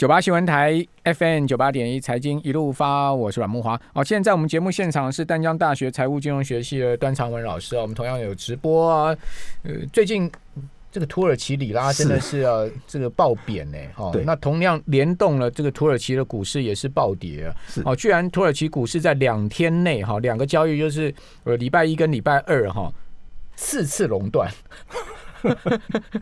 九八新闻台 FM 九八点一财经一路发，我是阮木华。哦，现在在我们节目现场是丹江大学财务金融学系的端长文老师啊，我们同样有直播啊。呃，最近这个土耳其里拉真的是啊，这个暴贬呢。哦，那同样联动了这个土耳其的股市也是暴跌啊。哦，居然土耳其股市在两天内哈，两个交易就是呃礼拜一跟礼拜二哈四次垄断。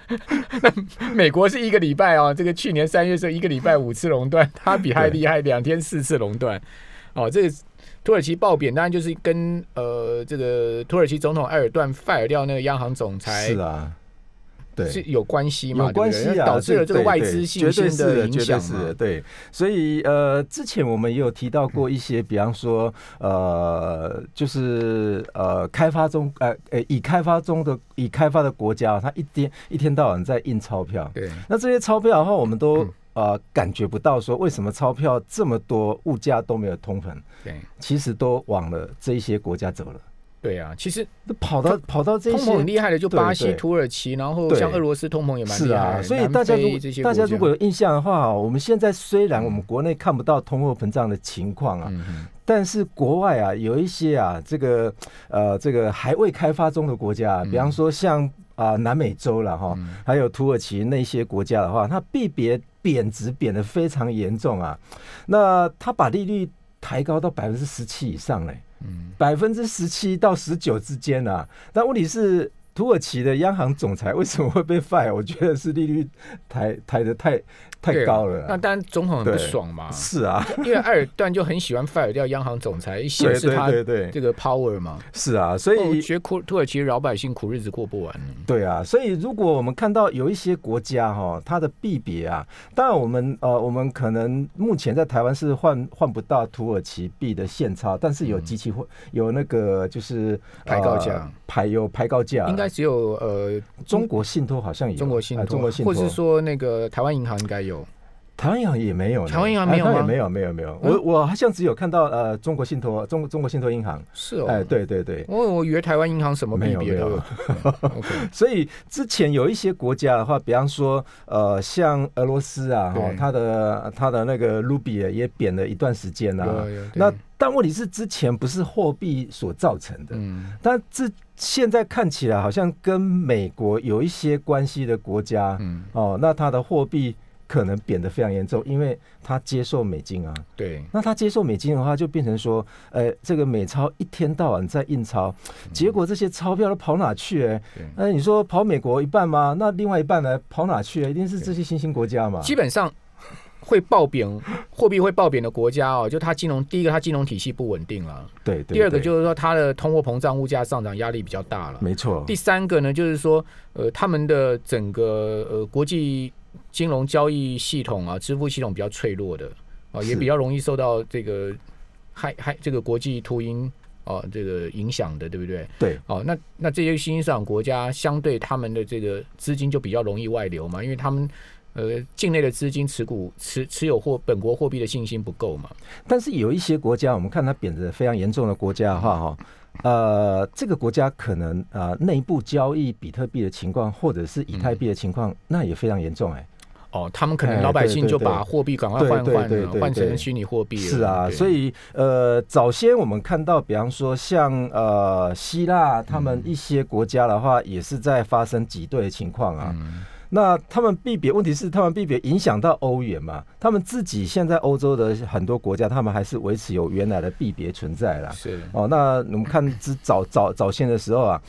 美国是一个礼拜啊，这个去年三月是一个礼拜五次熔断，它比还厉害，两天四次熔断。哦，这个土耳其爆贬当然就是跟呃这个土耳其总统埃尔段 fire 掉那个央行总裁是啊。是有关系嘛？有关系啊，导致了这个外资信心的影响是对，所以呃，之前我们也有提到过一些，比方说呃，就是呃，开发中呃呃，已开发中的已开发的国家，它一天一天到晚在印钞票。对，那这些钞票的话，我们都呃感觉不到说为什么钞票这么多，物价都没有通膨。对，其实都往了这一些国家走了。对啊，其实跑到跑到这些通膨很厉害的，就巴西、土耳其，然后像俄罗斯通膨也蛮厉害。是啊所以大家如果大家如果有印象的话，我们现在虽然我们国内看不到通货膨胀的情况啊，但是国外啊有一些啊这个呃这个还未开发中的国家，比方说像啊南美洲了哈，还有土耳其那些国家的话，它币别贬值贬的非常严重啊，那它把利率抬高到百分之十七以上嘞。百分之十七到十九之间啊，但问题是土耳其的央行总裁为什么会被 fire？我觉得是利率抬抬的太。太高了，那当然总统很不爽嘛。是啊，因为埃尔段就很喜欢 fire 掉央行总裁，显示他这个 power 嘛。是啊，所以觉得土土耳其老百姓苦日子过不完。对啊，所以如果我们看到有一些国家哈，它的币别啊，当然我们呃，我们可能目前在台湾是换换不到土耳其币的现钞，但是有机器会有那个就是排高价，排有排高价，应该只有呃中国信托好像有中国信托，中国信托，或是说那个台湾银行应该有。有台湾银行也没有，台湾银行没有吗？没有，没有，没有。我我好像只有看到呃，中国信托，中中国信托银行是哦，哎，对对对。我我以为台湾银行什么没有没有。所以之前有一些国家的话，比方说呃，像俄罗斯啊，哈，它的它的那个卢比也贬了一段时间啊。那但问题是之前不是货币所造成的，嗯，但这现在看起来好像跟美国有一些关系的国家，嗯，哦，那它的货币。可能贬得非常严重，因为他接受美金啊。对，那他接受美金的话，就变成说，呃，这个美钞一天到晚在印钞，结果这些钞票都跑哪去？哎，那你说跑美国一半吗？那另外一半呢？跑哪去？一定是这些新兴国家嘛。基本上会爆贬，货币会爆贬的国家哦，就它金融第一个，它金融体系不稳定了。对，第二个就是说它的通货膨胀、物价上涨压力比较大了。没错。第三个呢，就是说，呃，他们的整个呃国际。金融交易系统啊，支付系统比较脆弱的啊，也比较容易受到这个害害这个国际秃鹰啊这个影响的，对不对？对。哦，那那这些新兴市场国家相对他们的这个资金就比较容易外流嘛，因为他们呃境内的资金持股持持有货本国货币的信心不够嘛。但是有一些国家，我们看它贬值非常严重的国家的话，哈。呃，这个国家可能啊，内部交易比特币的情况，或者是以太币的情况，那也非常严重哎。哦，他们可能老百姓就把货币赶快换换了，换成虚拟货币了。是啊，所以呃，早先我们看到，比方说像呃希腊，他们一些国家的话，也是在发生挤兑的情况啊。那他们币别问题是，他们币别影响到欧元嘛？他们自己现在欧洲的很多国家，他们还是维持有原来的币别存在啦。是哦，那我们看之早早早先的时候啊，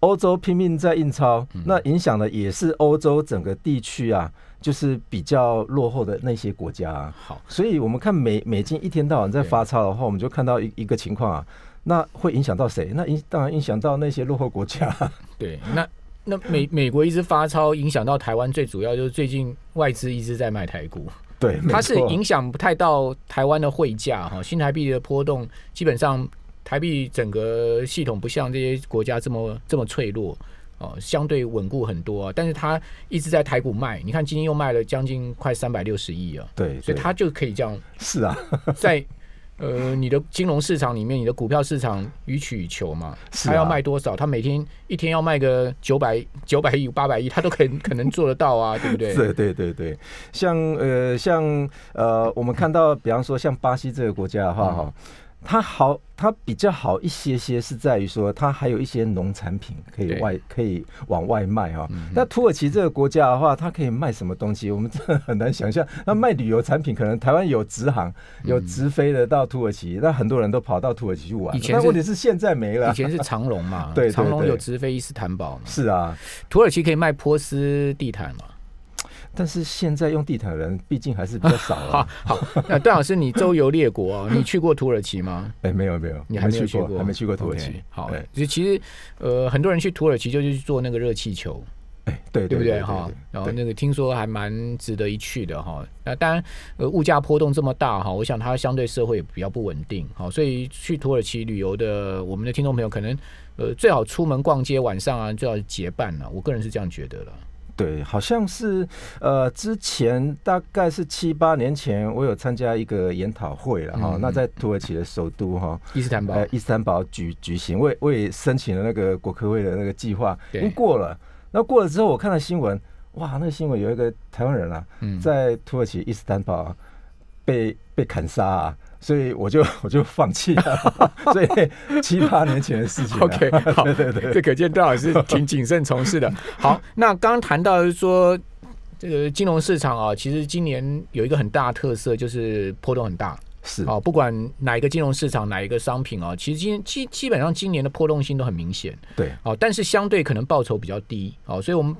欧洲拼命在印钞，那影响的也是欧洲整个地区啊，就是比较落后的那些国家。好，所以我们看美美金一天到晚在发钞的话，我们就看到一一个情况啊，那会影响到谁？那影当然影响到那些落后国家。对，那。那美美国一直发钞，影响到台湾，最主要就是最近外资一直在卖台股。对，它是影响不太到台湾的汇价哈，新台币的波动基本上台币整个系统不像这些国家这么这么脆弱哦，相对稳固很多。但是它一直在台股卖，你看今天又卖了将近快三百六十亿啊。对，所以它就可以这样。是啊，在呃，你的金融市场里面，你的股票市场予取予求嘛，他要卖多少，他每天一天要卖个九百九百亿、八百亿，他都可以可能做得到啊，对不对？对对对对，像呃像呃，我们看到，比方说像巴西这个国家的话，哈。它好，它比较好一些些，是在于说它还有一些农产品可以外可以往外卖哈。那土耳其这个国家的话，它可以卖什么东西？我们真的很难想象。那卖旅游产品，可能台湾有直航，有直飞的到土耳其，那很多人都跑到土耳其去玩。以前问题是现在没了。以前是长隆嘛，对，长隆有直飞伊斯坦堡。是啊，土耳其可以卖波斯地毯嘛？但是现在用地毯的人毕竟还是比较少 了。好，那段老师，你周游列国，你去过土耳其吗？哎，没有没有，你还没有去过，还没去过土耳其。好，就其实呃，很多人去土耳其就是去做那个热气球，哎，对对不对哈？然后那个听说还蛮值得一去的哈。那当然，呃，物价波动这么大哈，我想它相对社会也比较不稳定，哈，所以去土耳其旅游的我们的听众朋友可能呃最好出门逛街，晚上啊最好结伴了。我个人是这样觉得了。对，好像是呃，之前大概是七八年前，我有参加一个研讨会了哈。那在土耳其的首都哈伊斯坦堡，呃伊斯坦堡举举行，我我也申请了那个国科会的那个计划，已经过了。那过了之后，我看了新闻，哇，那个新闻有一个台湾人啊，在土耳其伊斯坦堡被被砍杀啊。所以我就 我就放弃了，所以七八年前的事情。OK，好，对对对，这可见段老师挺谨慎从事的。好，那刚刚谈到说这个金融市场啊，其实今年有一个很大的特色，就是波动很大。是啊，不管哪一个金融市场，哪一个商品啊，其实今基基本上今年的波动性都很明显。对，哦，但是相对可能报酬比较低。哦，所以我们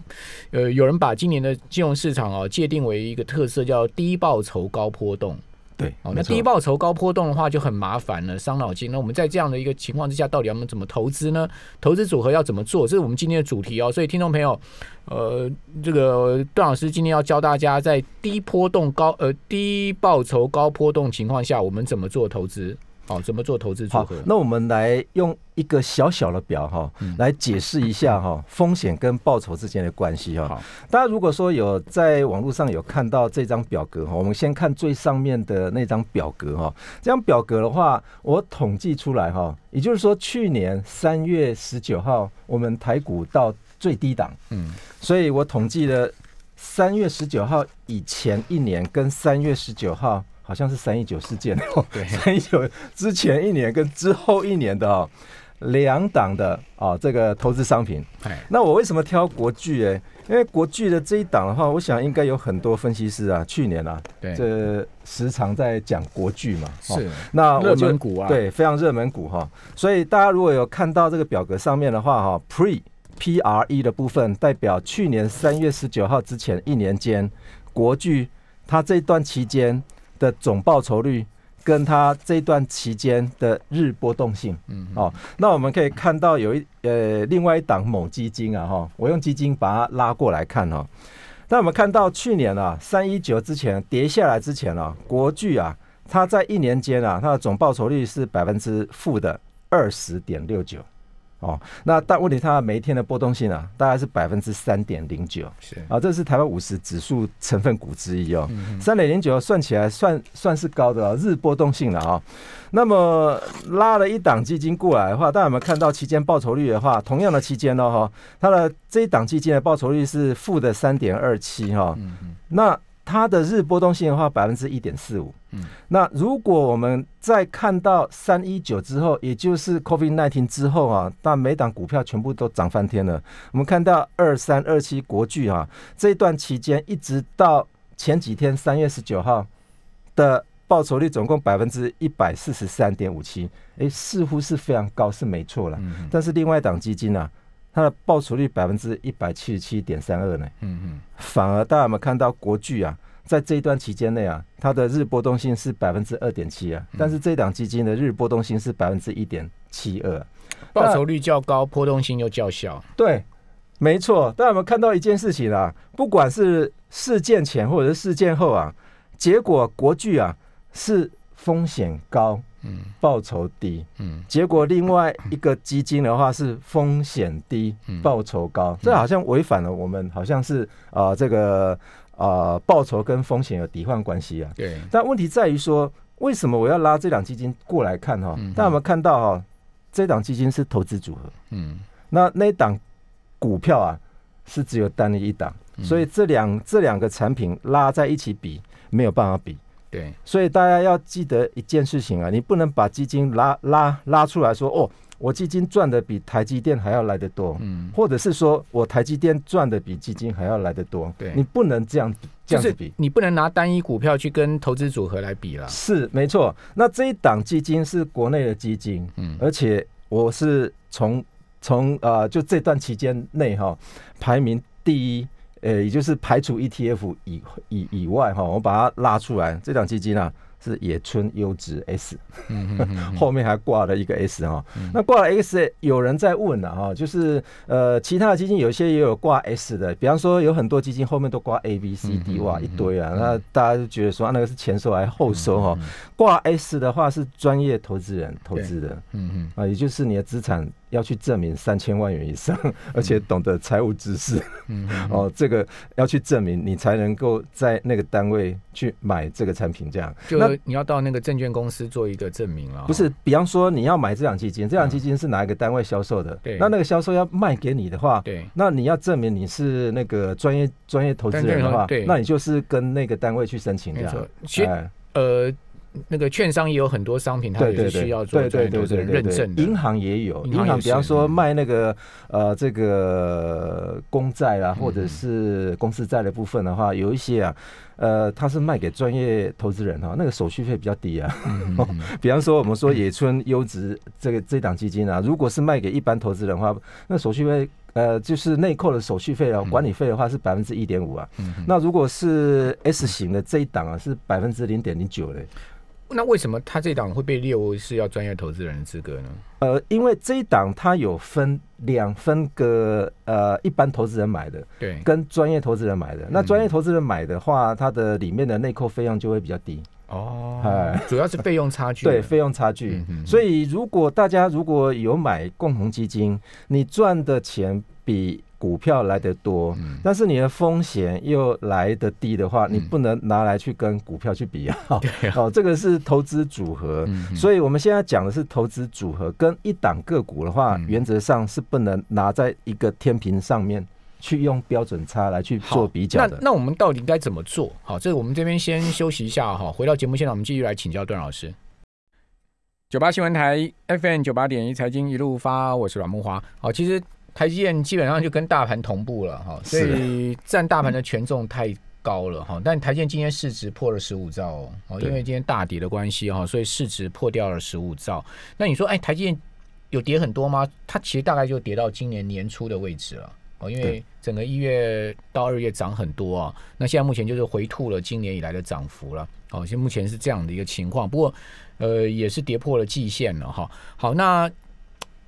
呃有人把今年的金融市场啊界定为一个特色，叫低报酬高波动。对，哦，那低报酬高波动的话就很麻烦了，伤脑筋。那我们在这样的一个情况之下，到底要么怎么投资呢？投资组合要怎么做？这是我们今天的主题哦。所以听众朋友，呃，这个段老师今天要教大家，在低波动高呃低报酬高波动情况下，我们怎么做投资。好，怎么做投资组合？那我们来用一个小小的表哈，来解释一下哈 风险跟报酬之间的关系哈。大家如果说有在网络上有看到这张表格哈，我们先看最上面的那张表格哈。这张表格的话，我统计出来哈，也就是说去年三月十九号我们台股到最低档，嗯，所以我统计了三月十九号以前一年跟三月十九号。好像是三一九事件哦，对，三一九之前一年跟之后一年的哦，两档的哦这个投资商品。那我为什么挑国巨？哎，因为国巨的这一档的话，我想应该有很多分析师啊，去年啊，对，这时常在讲国巨嘛，是那热门股啊，对，非常热门股哈。所以大家如果有看到这个表格上面的话哈，Pre P R E 的部分代表去年三月十九号之前一年间，国巨它这段期间。的总报酬率跟它这段期间的日波动性，嗯，哦，那我们可以看到有一呃另外一档某基金啊，哈，我用基金把它拉过来看哈。那我们看到去年啊，三一九之前跌下来之前啊，国巨啊，它在一年间啊，它的总报酬率是百分之负的二十点六九。哦，那但问题它每一天的波动性啊，大概是百分之三点零九，是啊，这是台湾五十指数成分股之一哦，三点零九算起来算算是高的日波动性了啊。那么拉了一档基金过来的话，大家有没有看到期间报酬率的话，同样的期间呢哈，它的这一档基金的报酬率是负的三点二七哈，那。它的日波动性的话，百分之一点四五。嗯，那如果我们在看到三一九之后，也就是 COVID nineteen 之后啊，那每档股票全部都涨翻天了。我们看到二三二七国巨啊，这一段期间一直到前几天三月十九号的报酬率总共百分之一百四十三点五七，哎，似乎是非常高，是没错了。嗯但是另外一档基金呢？它的报酬率百分之一百七十七点三二呢，嗯嗯，反而大家有没有看到国巨啊，在这一段期间内啊，它的日波动性是百分之二点七啊，但是这档基金的日波动性是百分之一点七二，报酬率较高，波动性又较小。对，没错。大家有没有看到一件事情啊？不管是事件前或者是事件后啊，结果国巨啊是风险高。嗯，报酬低，嗯，结果另外一个基金的话是风险低，嗯。报酬高，这好像违反了我们好像是啊这个啊报酬跟风险有抵换关系啊。对，但问题在于说为什么我要拉这档基金过来看哈？大家有没有看到哈？这档基金是投资组合，嗯，那那档股票啊是只有单一一档，所以这两这两个产品拉在一起比没有办法比。对，所以大家要记得一件事情啊，你不能把基金拉拉拉出来说哦。我基金赚的比台积电还要来得多，嗯，或者是说我台积电赚的比基金还要来得多，对，你不能这样这样子比，你不能拿单一股票去跟投资组合来比了。是没错，那这一档基金是国内的基金，嗯，而且我是从从呃就这段期间内哈排名第一，呃，也就是排除 ETF 以以以外哈，我把它拉出来，这档基金啊。是野村优质 S，后面还挂了一个 S 哈，那挂了 S，有人在问了哈，就是呃，其他的基金有些也有挂 S 的，比方说有很多基金后面都挂 A B C D 哇一堆啊，那大家就觉得说那个是前收还是后收哈？挂 S 的话是专业投资人投资的，嗯嗯啊，也就是你的资产。要去证明三千万元以上，而且懂得财务知识，哦，这个要去证明，你才能够在那个单位去买这个产品。这样，就你要到那个证券公司做一个证明了。不是，比方说你要买这档基金，这档基金是哪一个单位销售的？对，那那个销售要卖给你的话，对，那你要证明你是那个专业专业投资人的话，对，那你就是跟那个单位去申请这样。其实，呃。那个券商也有很多商品，它也是需要做专业投资人认证的。银行也有，银行比方说卖那个呃这个公债啊，或者是公司债的部分的话，有一些啊，呃，它是卖给专业投资人哈，那个手续费比较低啊。比方说我们说野村优质这个这档基金啊，如果是卖给一般投资人的话，那手续费呃就是内扣的手续费啊，管理费的话是百分之一点五啊。那如果是 S 型的这一档啊，是百分之零点零九嘞。那为什么他这档会被列为是要专业投资人的资格呢？呃，因为这一档它有分两分个呃，一般投资人买的，对，跟专业投资人买的。那专业投资人买的话，它的里面的内扣费用就会比较低哦。哎，主要是费用差距，对，费用差距。所以如果大家如果有买共同基金，你赚的钱比。股票来得多，但是你的风险又来得低的话，你不能拿来去跟股票去比啊。哦，这个是投资组合，所以我们现在讲的是投资组合跟一档个股的话，原则上是不能拿在一个天平上面去用标准差来去做比较的。那那我们到底该怎么做？好，这个我们这边先休息一下哈，回到节目现场，我们继续来请教段老师。九八新闻台 FM 九八点一财经一路发，我是阮木华。好，其实。台积电基本上就跟大盘同步了哈，所以占大盘的权重太高了哈。但台积电今天市值破了十五兆哦，因为今天大跌的关系哈，所以市值破掉了十五兆。那你说，哎，台积电有跌很多吗？它其实大概就跌到今年年初的位置了哦，因为整个一月到二月涨很多啊。那现在目前就是回吐了今年以来的涨幅了哦，现在目前是这样的一个情况。不过呃，也是跌破了季线了哈。好，那。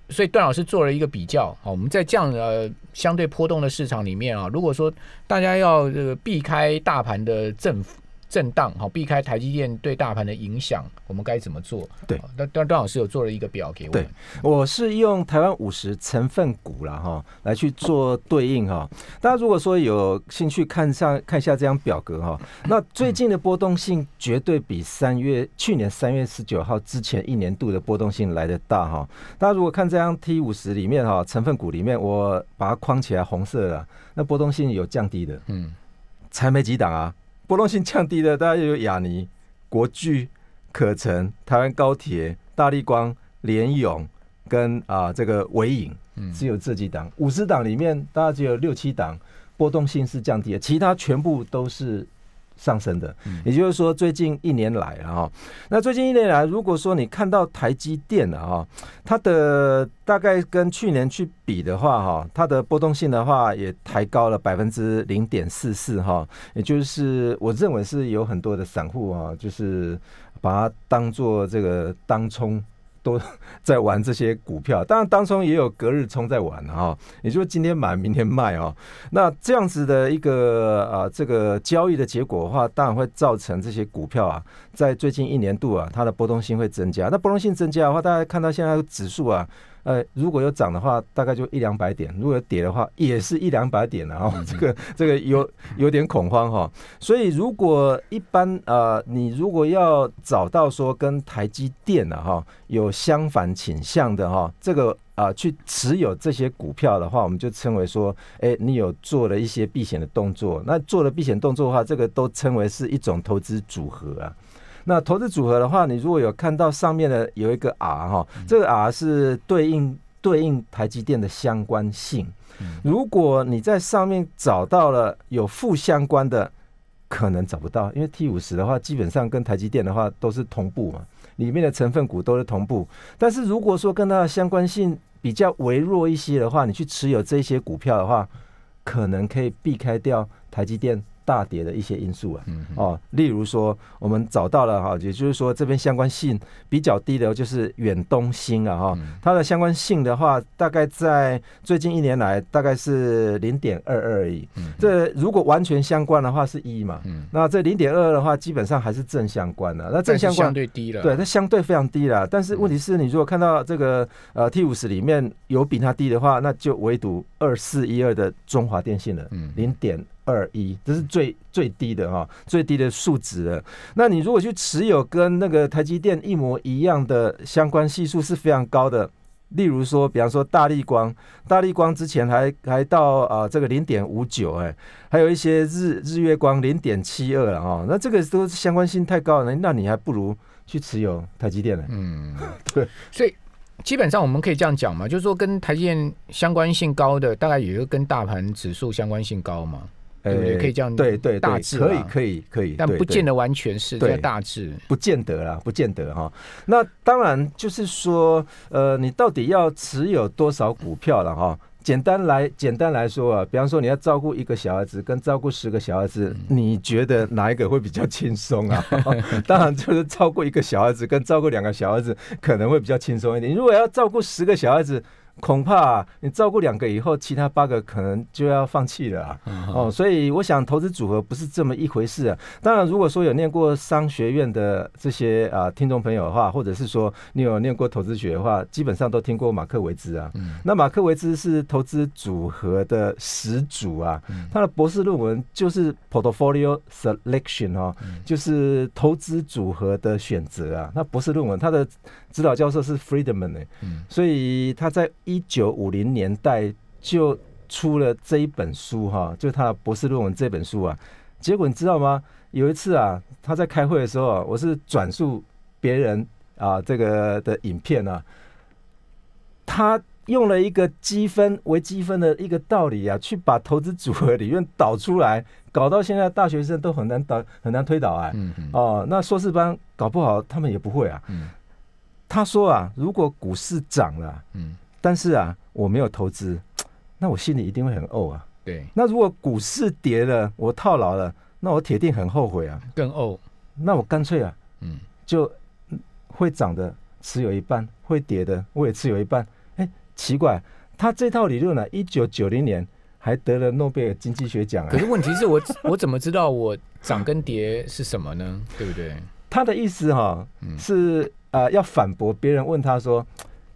所以段老师做了一个比较，好，我们在这样呃相对波动的市场里面啊，如果说大家要这个避开大盘的振幅。震荡好，避开台积电对大盘的影响，我们该怎么做？对，那段段老师有做了一个表给我。对，我是用台湾五十成分股了哈，来去做对应哈。大家如果说有兴趣看上看一下这张表格哈，那最近的波动性绝对比三月去年三月十九号之前一年度的波动性来的大哈。大家如果看这张 T 五十里面哈，成分股里面我把它框起来红色的，那波动性有降低的，嗯，才没几档啊。波动性降低的，大家有雅尼、国巨、可成、台湾高铁、大力光、联勇跟啊这个伟影，只有这几档。五十档里面，大概只有六七档波动性是降低的，其他全部都是。上升的，也就是说，最近一年来啊，哈，那最近一年来，如果说你看到台积电的哈，它的大概跟去年去比的话，哈，它的波动性的话也抬高了百分之零点四四，哈，也就是我认为是有很多的散户啊，就是把它当做这个当冲。都 在玩这些股票，当然当中也有隔日冲在玩哈，也就是今天买明天卖哦。那这样子的一个啊，这个交易的结果的话，当然会造成这些股票啊，在最近一年度啊，它的波动性会增加。那波动性增加的话，大家看到现在指数啊，呃，如果有涨的话，大概就一两百点；如果有跌的话，也是一两百点啊。这个这个有有点恐慌哈。所以如果一般呃，你如果要找到说跟台积电啊哈有相反倾向的哈，这个啊去持有这些股票的话，我们就称为说，哎，你有做了一些避险的动作。那做了避险动作的话，这个都称为是一种投资组合啊。那投资组合的话，你如果有看到上面的有一个 R 哈，这个 R 是对应对应台积电的相关性。如果你在上面找到了有负相关的，可能找不到，因为 T 五十的话，基本上跟台积电的话都是同步嘛，里面的成分股都是同步。但是如果说跟它的相关性比较微弱一些的话，你去持有这些股票的话，可能可以避开掉台积电。大跌的一些因素啊，哦，例如说，我们找到了哈，也就是说，这边相关性比较低的，就是远东新啊哈，它的相关性的话，大概在最近一年来，大概是零点二二而已。这如果完全相关的话是一嘛，那这零点二的话，基本上还是正相关的。那正相关相对低了，对，它相对非常低了。但是问题是你如果看到这个呃 T 五十里面有比它低的话，那就唯独二四一二的中华电信了，零点。二一，这是最最低的哈，最低的数值了。那你如果去持有跟那个台积电一模一样的相关系数是非常高的，例如说，比方说大力光，大力光之前还还到啊这个零点五九哎，还有一些日日月光零点七二了哈，那这个都相关性太高了，那你还不如去持有台积电呢。嗯，对，所以基本上我们可以这样讲嘛，就是说跟台积电相关性高的，大概也就跟大盘指数相关性高嘛。对，可以这样对对大致可以可以可以，但不见得完全是对大致，不见得啦，不见得哈。那当然就是说，呃，你到底要持有多少股票了哈？简单来简单来说啊，比方说你要照顾一个小孩子跟照顾十个小孩子，你觉得哪一个会比较轻松啊？当然就是照顾一个小孩子跟照顾两个小孩子可能会比较轻松一点。如果要照顾十个小孩子，恐怕你照顾两个以后，其他八个可能就要放弃了啊哦。所以我想投资组合不是这么一回事啊。当然，如果说有念过商学院的这些啊听众朋友的话，或者是说你有念过投资学的话，基本上都听过马克维兹啊。那马克维兹是投资组合的始祖啊。他的博士论文就是 Portfolio Selection 哦，就是投资组合的选择啊。那博士论文他的指导教授是 Friedman 呢，所以他在。一九五零年代就出了这一本书哈，就他的博士论文这本书啊。结果你知道吗？有一次啊，他在开会的时候啊，我是转述别人啊这个的影片啊，他用了一个积分为积分的一个道理啊，去把投资组合理论导出来，搞到现在大学生都很难导很难推导啊。哦，那硕士班搞不好他们也不会啊。他说啊，如果股市涨了，嗯。但是啊，我没有投资，那我心里一定会很怄啊。对，那如果股市跌了，我套牢了，那我铁定很后悔啊，更怄。那我干脆啊，嗯，就会涨的持有一半，会跌的我也持有一半。哎，奇怪，他这套理论呢，一九九零年还得了诺贝尔经济学奖啊。可是问题是我 我怎么知道我涨跟跌是什么呢？对不对？他的意思哈，是啊，要反驳别人问他说。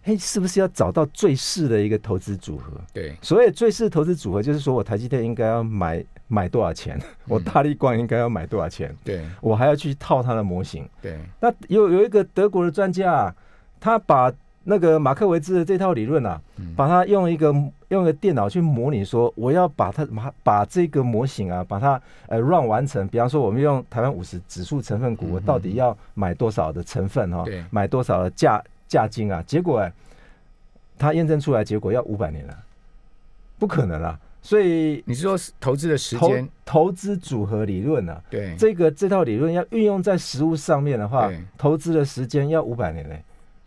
嘿，是不是要找到最适的一个投资组合？对，所以最适投资组合，就是说我台积电应该要买买多少钱，我大力光应该要买多少钱？对，我还要去套它的模型。对，那有有一个德国的专家，他把那个马克维兹的这套理论啊，把它用一个用一个电脑去模拟，说我要把它把把这个模型啊，把它呃 run 完成。比方说，我们用台湾五十指数成分股，我到底要买多少的成分哈？对，买多少的价？价金啊，结果哎，他验证出来结果要五百年了，不可能啊！所以你是说投资的时间，投资组合理论呢？对，这个这套理论要运用在实物上面的话，投资的时间要五百年嘞。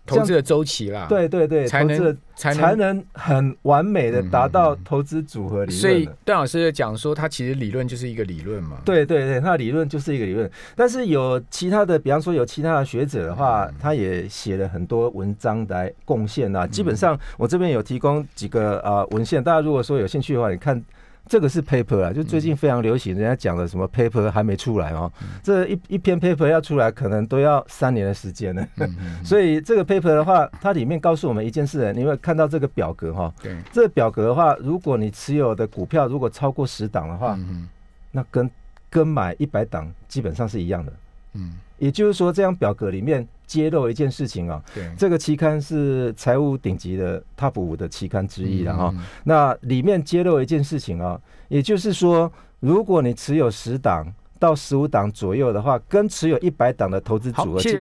投资的周期啦，对对对，才能才能很完美的达到投资组合理论。所以段老师讲说，他其实理论就是一个理论嘛。对对对，他的理论就是一个理论。但是有其他的，比方说有其他的学者的话，他也写了很多文章来贡献啊。基本上我这边有提供几个啊文献，大家如果说有兴趣的话，你看这个是 paper 啊，就最近非常流行，人家讲的什么 paper 还没出来哦，这一一篇 paper 要出来，可能都要三年的时间呢。所以这个 paper 的话，它里面告诉我们一件事，你会看到这个表格哈，对，这个表格的话，如果你持有的股票如果超过十档的话，那跟跟买一百档基本上是一样的。嗯，也就是说，这张表格里面揭露一件事情啊，对，这个期刊是财务顶级的 Top 五的期刊之一了哈。那里面揭露一件事情啊，也就是说，如果你持有十档到十五档左右的话，跟持有一百档的投资组合，